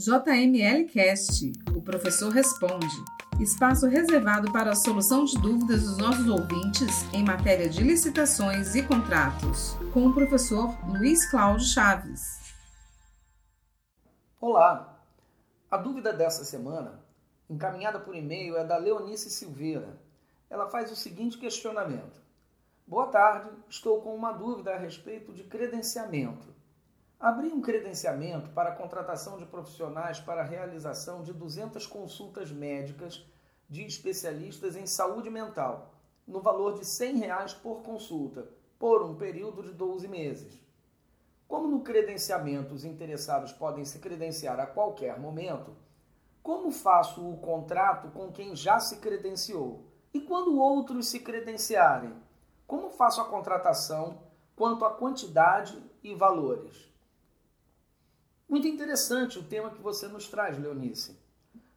JML Cast, o professor responde. Espaço reservado para a solução de dúvidas dos nossos ouvintes em matéria de licitações e contratos, com o professor Luiz Cláudio Chaves. Olá! A dúvida dessa semana, encaminhada por e-mail, é da Leonice Silveira. Ela faz o seguinte questionamento: Boa tarde, estou com uma dúvida a respeito de credenciamento. Abri um credenciamento para a contratação de profissionais para a realização de 200 consultas médicas de especialistas em saúde mental, no valor de 100 reais por consulta, por um período de 12 meses. Como no credenciamento os interessados podem se credenciar a qualquer momento, como faço o contrato com quem já se credenciou? E quando outros se credenciarem? Como faço a contratação quanto à quantidade e valores? Muito interessante o tema que você nos traz, Leonice.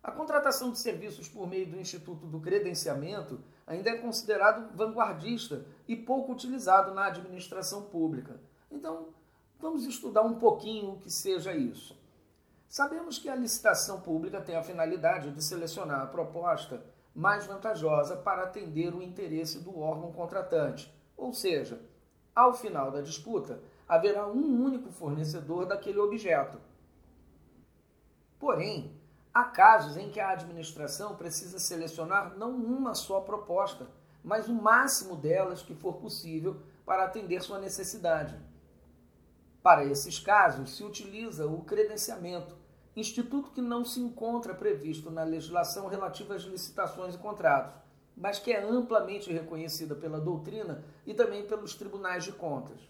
A contratação de serviços por meio do Instituto do Credenciamento ainda é considerado vanguardista e pouco utilizado na administração pública. Então, vamos estudar um pouquinho o que seja isso. Sabemos que a licitação pública tem a finalidade de selecionar a proposta mais vantajosa para atender o interesse do órgão contratante. Ou seja, ao final da disputa, haverá um único fornecedor daquele objeto. Porém, há casos em que a administração precisa selecionar não uma só proposta, mas o máximo delas que for possível para atender sua necessidade. Para esses casos, se utiliza o credenciamento, instituto que não se encontra previsto na legislação relativa às licitações e contratos, mas que é amplamente reconhecida pela doutrina e também pelos tribunais de contas.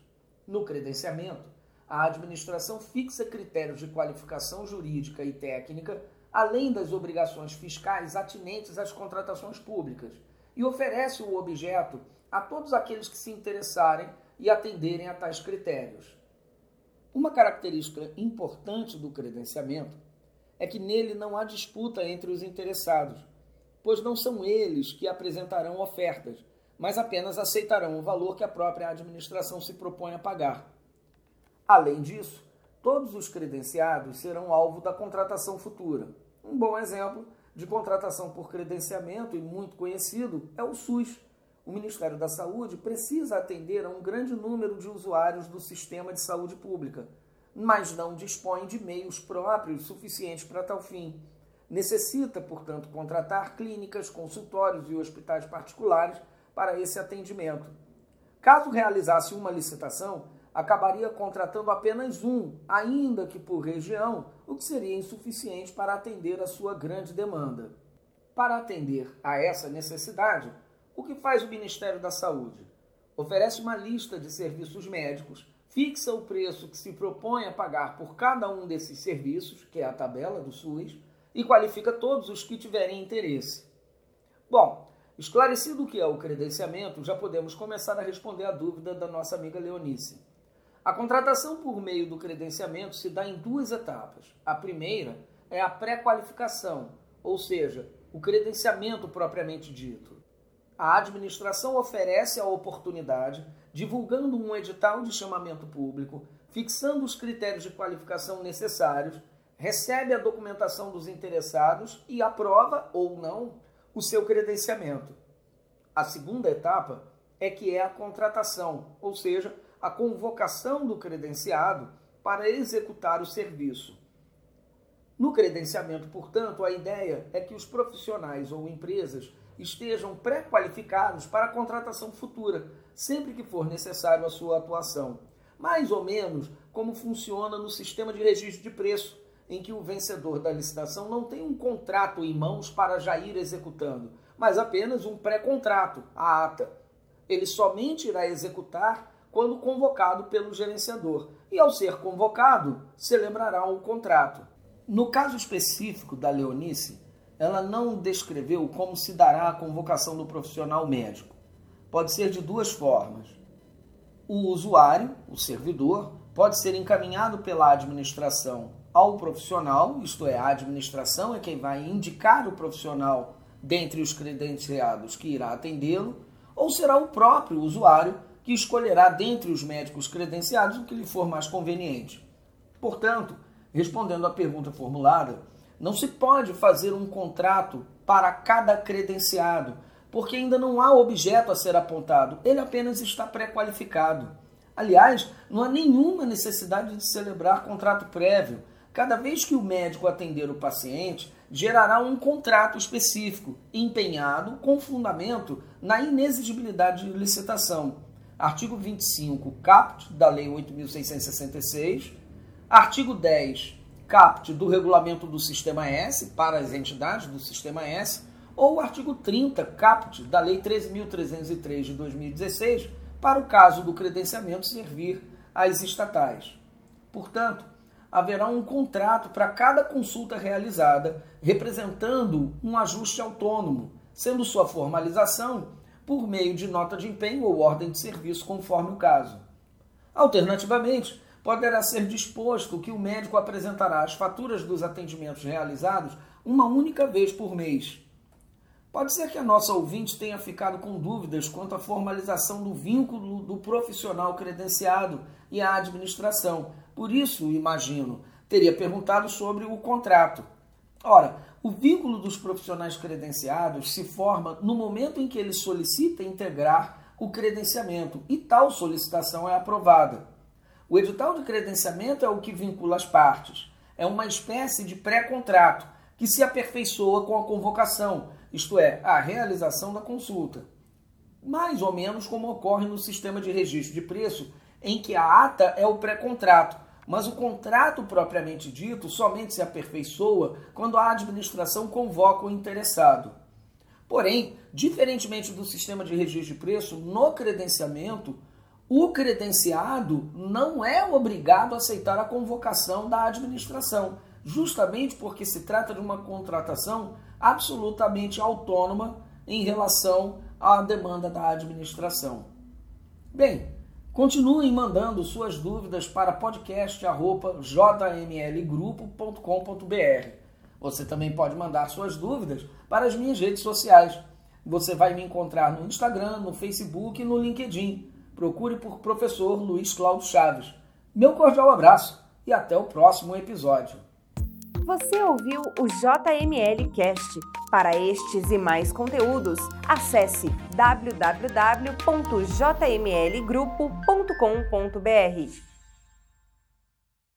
No credenciamento, a administração fixa critérios de qualificação jurídica e técnica, além das obrigações fiscais atinentes às contratações públicas, e oferece o objeto a todos aqueles que se interessarem e atenderem a tais critérios. Uma característica importante do credenciamento é que nele não há disputa entre os interessados, pois não são eles que apresentarão ofertas, mas apenas aceitarão o valor que a própria administração se propõe a pagar. Além disso, todos os credenciados serão alvo da contratação futura. Um bom exemplo de contratação por credenciamento e muito conhecido é o SUS o Ministério da Saúde precisa atender a um grande número de usuários do sistema de saúde pública, mas não dispõe de meios próprios suficientes para tal fim. Necessita, portanto, contratar clínicas, consultórios e hospitais particulares para esse atendimento. Caso realizasse uma licitação, acabaria contratando apenas um, ainda que por região, o que seria insuficiente para atender a sua grande demanda. Para atender a essa necessidade, o que faz o Ministério da Saúde? Oferece uma lista de serviços médicos, fixa o preço que se propõe a pagar por cada um desses serviços, que é a tabela do SUS, e qualifica todos os que tiverem interesse. Bom, esclarecido o que é o credenciamento, já podemos começar a responder a dúvida da nossa amiga Leonice. A contratação por meio do credenciamento se dá em duas etapas. A primeira é a pré-qualificação, ou seja, o credenciamento propriamente dito a administração oferece a oportunidade, divulgando um edital de chamamento público, fixando os critérios de qualificação necessários, recebe a documentação dos interessados e aprova ou não o seu credenciamento. A segunda etapa é que é a contratação, ou seja, a convocação do credenciado para executar o serviço. No credenciamento, portanto, a ideia é que os profissionais ou empresas estejam pré-qualificados para a contratação futura, sempre que for necessário a sua atuação. Mais ou menos como funciona no sistema de registro de preço, em que o vencedor da licitação não tem um contrato em mãos para já ir executando, mas apenas um pré-contrato, a ata. Ele somente irá executar quando convocado pelo gerenciador, e ao ser convocado, celebrará o contrato. No caso específico da Leonice, ela não descreveu como se dará a convocação do profissional médico. Pode ser de duas formas. O usuário, o servidor, pode ser encaminhado pela administração ao profissional, isto é, a administração é quem vai indicar o profissional dentre os credenciados que irá atendê-lo, ou será o próprio usuário que escolherá dentre os médicos credenciados o que lhe for mais conveniente. Portanto, respondendo à pergunta formulada, não se pode fazer um contrato para cada credenciado, porque ainda não há objeto a ser apontado, ele apenas está pré-qualificado. Aliás, não há nenhuma necessidade de celebrar contrato prévio. Cada vez que o médico atender o paciente, gerará um contrato específico, empenhado com fundamento na inexigibilidade de licitação. Artigo 25, caput da Lei 8.666. Artigo 10, caput do regulamento do Sistema S para as entidades do Sistema S ou artigo 30, caput, da Lei 13.303 de 2016, para o caso do credenciamento servir às estatais. Portanto, haverá um contrato para cada consulta realizada, representando um ajuste autônomo, sendo sua formalização por meio de nota de empenho ou ordem de serviço, conforme o caso. Alternativamente, poderá ser disposto que o médico apresentará as faturas dos atendimentos realizados uma única vez por mês, Pode ser que a nossa ouvinte tenha ficado com dúvidas quanto à formalização do vínculo do profissional credenciado e a administração. Por isso, imagino, teria perguntado sobre o contrato. Ora, o vínculo dos profissionais credenciados se forma no momento em que ele solicita integrar o credenciamento e tal solicitação é aprovada. O edital de credenciamento é o que vincula as partes. É uma espécie de pré-contrato que se aperfeiçoa com a convocação, isto é, a realização da consulta. Mais ou menos como ocorre no sistema de registro de preço, em que a ata é o pré-contrato, mas o contrato propriamente dito somente se aperfeiçoa quando a administração convoca o interessado. Porém, diferentemente do sistema de registro de preço, no credenciamento, o credenciado não é obrigado a aceitar a convocação da administração justamente porque se trata de uma contratação absolutamente autônoma em relação à demanda da administração. Bem, continuem mandando suas dúvidas para podcast@jmlgrupo.com.br. Você também pode mandar suas dúvidas para as minhas redes sociais. Você vai me encontrar no Instagram, no Facebook e no LinkedIn. Procure por professor Luiz Cláudio Chaves. Meu cordial abraço e até o próximo episódio. Você ouviu o JML Cast. Para estes e mais conteúdos, acesse www.jmlgrupo.com.br.